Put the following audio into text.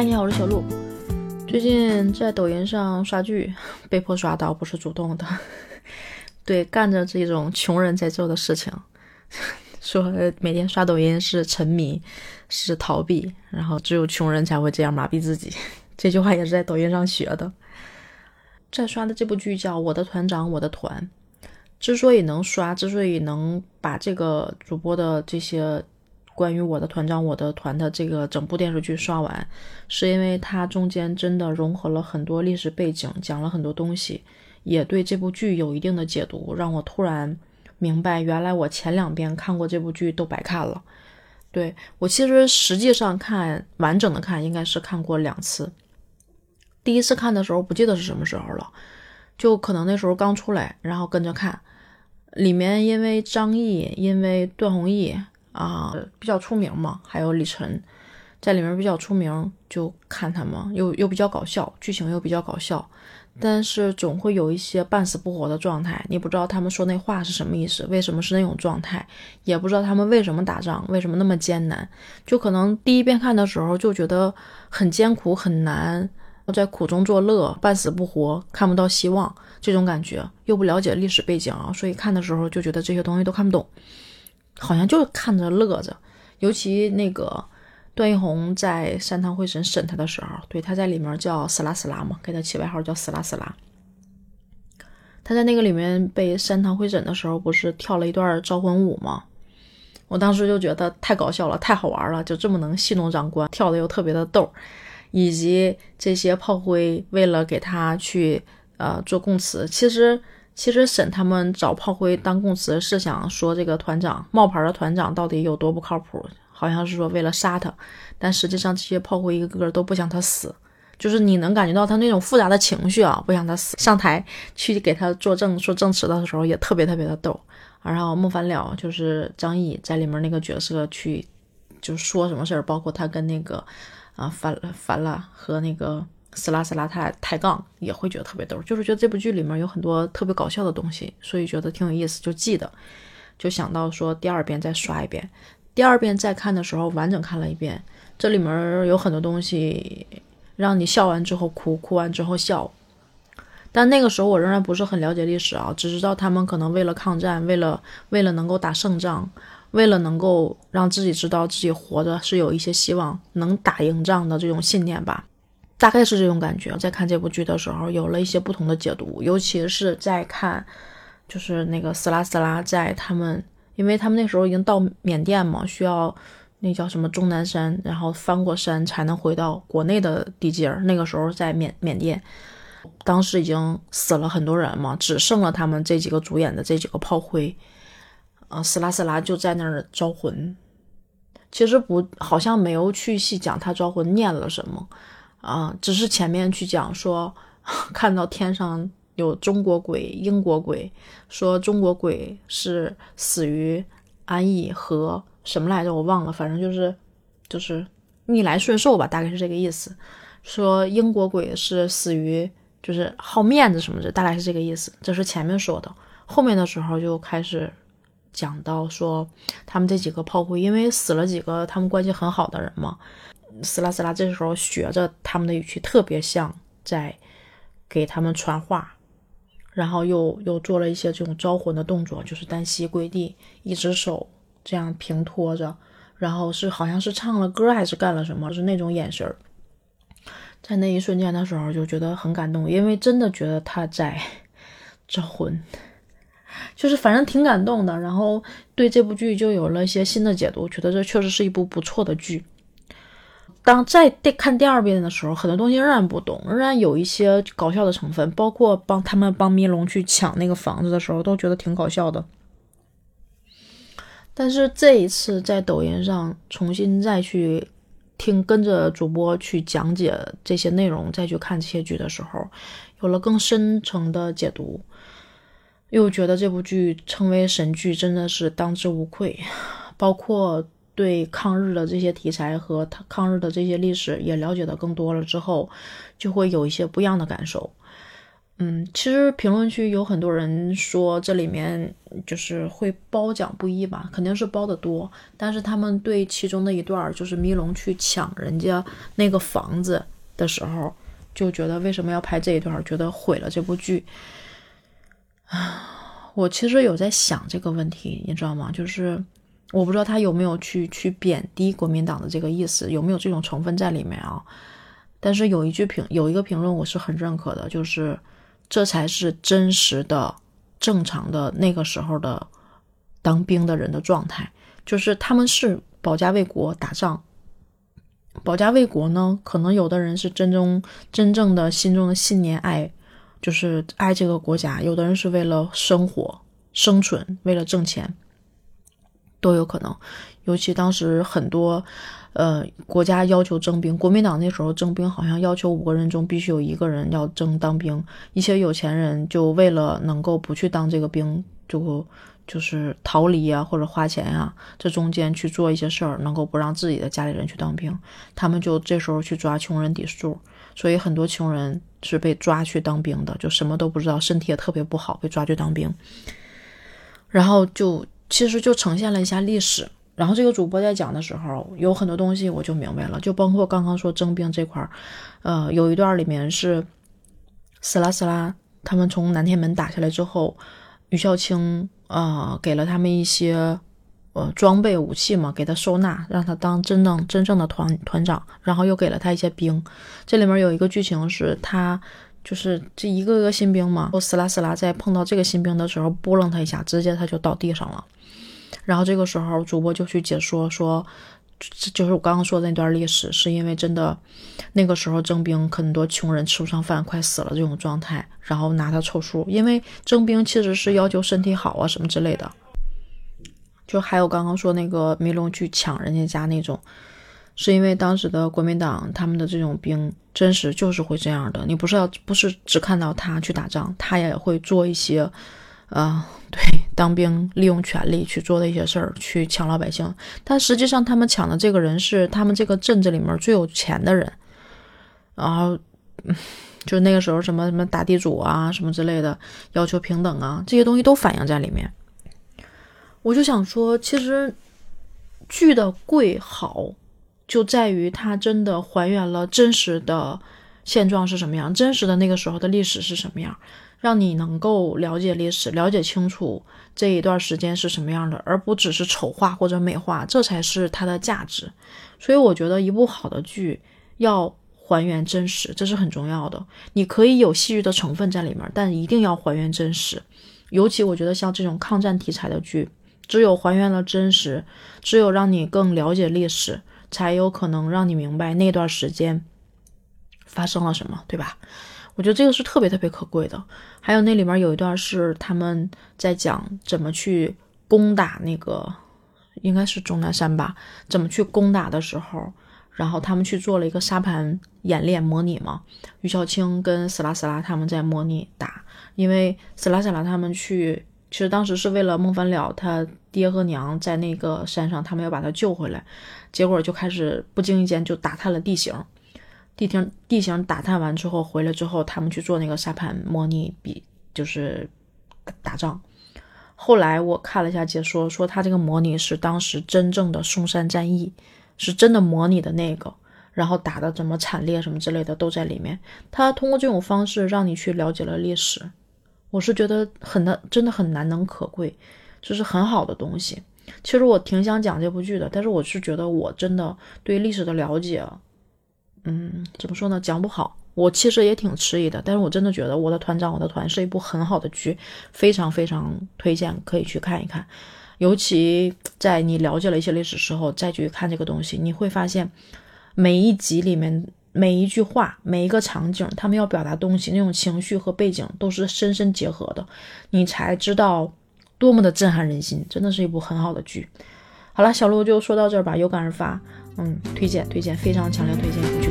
嗨，你好，我是小鹿。最近在抖音上刷剧，被迫刷到，不是主动的。对，干着这种穷人在做的事情，说每天刷抖音是沉迷，是逃避，然后只有穷人才会这样麻痹自己。这句话也是在抖音上学的。在刷的这部剧叫《我的团长我的团》，之所以能刷，之所以能把这个主播的这些。关于我的团长，我的团的这个整部电视剧刷完，是因为它中间真的融合了很多历史背景，讲了很多东西，也对这部剧有一定的解读，让我突然明白，原来我前两遍看过这部剧都白看了。对我其实实际上看完整的看，应该是看过两次。第一次看的时候不记得是什么时候了，就可能那时候刚出来，然后跟着看。里面因为张译，因为段宏毅。啊，比较出名嘛，还有李晨，在里面比较出名，就看他们，又又比较搞笑，剧情又比较搞笑，但是总会有一些半死不活的状态，你不知道他们说那话是什么意思，为什么是那种状态，也不知道他们为什么打仗，为什么那么艰难，就可能第一遍看的时候就觉得很艰苦很难，在苦中作乐，半死不活，看不到希望，这种感觉，又不了解历史背景啊，所以看的时候就觉得这些东西都看不懂。好像就看着乐着，尤其那个段奕宏在三堂会审审他的时候，对他在里面叫死拉死拉嘛，给他起外号叫死拉死拉。他在那个里面被三堂会审的时候，不是跳了一段招魂舞吗？我当时就觉得太搞笑了，太好玩了，就这么能戏弄长官，跳的又特别的逗，以及这些炮灰为了给他去呃做供词，其实。其实沈他们找炮灰当供词是想说这个团长冒牌的团长到底有多不靠谱，好像是说为了杀他，但实际上这些炮灰一个个都不想他死，就是你能感觉到他那种复杂的情绪啊，不想他死。上台去给他作证说证词的时候也特别特别的逗。然后孟凡了就是张译在里面那个角色去就说什么事儿，包括他跟那个啊烦烦了和那个。死拉死拉他抬杠也会觉得特别逗，就是觉得这部剧里面有很多特别搞笑的东西，所以觉得挺有意思，就记得，就想到说第二遍再刷一遍，第二遍再看的时候完整看了一遍，这里面有很多东西让你笑完之后哭，哭完之后笑，但那个时候我仍然不是很了解历史啊，只知道他们可能为了抗战，为了为了能够打胜仗，为了能够让自己知道自己活着是有一些希望，能打赢仗的这种信念吧。大概是这种感觉，在看这部剧的时候，有了一些不同的解读，尤其是在看，就是那个斯拉斯拉在他们，因为他们那时候已经到缅甸嘛，需要那叫什么终南山，然后翻过山才能回到国内的地界儿。那个时候在缅缅甸，当时已经死了很多人嘛，只剩了他们这几个主演的这几个炮灰，啊，斯拉斯拉就在那儿招魂，其实不，好像没有去细讲他招魂念了什么。啊，只是前面去讲说，看到天上有中国鬼、英国鬼，说中国鬼是死于安逸和什么来着，我忘了，反正就是就是逆来顺受吧，大概是这个意思。说英国鬼是死于就是好面子什么的，大概是这个意思。这是前面说的，后面的时候就开始讲到说他们这几个炮灰，因为死了几个他们关系很好的人嘛。斯拉斯拉这时候学着他们的语气，特别像在给他们传话，然后又又做了一些这种招魂的动作，就是单膝跪地，一只手这样平托着，然后是好像是唱了歌还是干了什么，是那种眼神，在那一瞬间的时候就觉得很感动，因为真的觉得他在 招魂，就是反正挺感动的，然后对这部剧就有了一些新的解读，觉得这确实是一部不错的剧。当再第看第二遍的时候，很多东西仍然不懂，仍然有一些搞笑的成分，包括帮他们帮迷龙去抢那个房子的时候，都觉得挺搞笑的。但是这一次在抖音上重新再去听跟着主播去讲解这些内容，再去看这些剧的时候，有了更深层的解读，又觉得这部剧称为神剧真的是当之无愧，包括。对抗日的这些题材和他抗日的这些历史也了解的更多了之后，就会有一些不一样的感受。嗯，其实评论区有很多人说这里面就是会褒奖不一吧，肯定是褒的多。但是他们对其中的一段，就是迷龙去抢人家那个房子的时候，就觉得为什么要拍这一段，觉得毁了这部剧。啊，我其实有在想这个问题，你知道吗？就是我不知道他有没有去去贬低国民党的这个意思，有没有这种成分在里面啊？但是有一句评，有一个评论我是很认可的，就是。这才是真实的、正常的那个时候的当兵的人的状态，就是他们是保家卫国打仗。保家卫国呢，可能有的人是真正真正的心中的信念爱，就是爱这个国家；有的人是为了生活、生存，为了挣钱，都有可能。尤其当时很多。呃，国家要求征兵，国民党那时候征兵好像要求五个人中必须有一个人要征当兵。一些有钱人就为了能够不去当这个兵，就就是逃离啊，或者花钱啊，这中间去做一些事儿，能够不让自己的家里人去当兵。他们就这时候去抓穷人抵数，所以很多穷人是被抓去当兵的，就什么都不知道，身体也特别不好，被抓去当兵。然后就其实就呈现了一下历史。然后这个主播在讲的时候，有很多东西我就明白了，就包括刚刚说征兵这块儿，呃，有一段里面是，死啦死啦，他们从南天门打下来之后，于孝清呃给了他们一些呃装备武器嘛，给他收纳，让他当真正真正的团团长，然后又给了他一些兵。这里面有一个剧情是他就是这一个个新兵嘛，死啦死啦，在碰到这个新兵的时候，拨楞他一下，直接他就倒地上了。然后这个时候，主播就去解说说，就是我刚刚说的那段历史，是因为真的那个时候征兵，很多穷人吃不上饭，快死了这种状态，然后拿他凑数。因为征兵其实是要求身体好啊什么之类的。就还有刚刚说那个梅龙去抢人家家那种，是因为当时的国民党他们的这种兵真实就是会这样的。你不是要不是只看到他去打仗，他也会做一些。啊，对，当兵利用权力去做的一些事儿，去抢老百姓。但实际上，他们抢的这个人是他们这个镇子里面最有钱的人。然后，就那个时候什么什么打地主啊，什么之类的，要求平等啊，这些东西都反映在里面。我就想说，其实剧的贵好，就在于它真的还原了真实的现状是什么样，真实的那个时候的历史是什么样。让你能够了解历史，了解清楚这一段时间是什么样的，而不只是丑化或者美化，这才是它的价值。所以我觉得一部好的剧要还原真实，这是很重要的。你可以有戏剧的成分在里面，但一定要还原真实。尤其我觉得像这种抗战题材的剧，只有还原了真实，只有让你更了解历史，才有可能让你明白那段时间发生了什么，对吧？我觉得这个是特别特别可贵的。还有那里面有一段是他们在讲怎么去攻打那个，应该是钟南山吧？怎么去攻打的时候，然后他们去做了一个沙盘演练模拟嘛。于小青跟死拉死拉他们在模拟打，因为死拉死拉他们去，其实当时是为了孟凡了他爹和娘在那个山上，他们要把他救回来，结果就开始不经意间就打探了地形。地形地形打探完之后回来之后，他们去做那个沙盘模拟比，就是打仗。后来我看了一下解说，说他这个模拟是当时真正的松山战役，是真的模拟的那个，然后打的怎么惨烈什么之类的都在里面。他通过这种方式让你去了解了历史，我是觉得很难，真的很难能可贵，就是很好的东西。其实我挺想讲这部剧的，但是我是觉得我真的对历史的了解。嗯，怎么说呢？讲不好，我其实也挺迟疑的。但是我真的觉得《我的团长我的团》是一部很好的剧，非常非常推荐，可以去看一看。尤其在你了解了一些历史时候，再去看这个东西，你会发现每一集里面每一句话、每一个场景，他们要表达东西那种情绪和背景都是深深结合的，你才知道多么的震撼人心。真的是一部很好的剧。好了，小鹿就说到这儿吧，有感而发。嗯，推荐推荐，非常强烈推荐你去。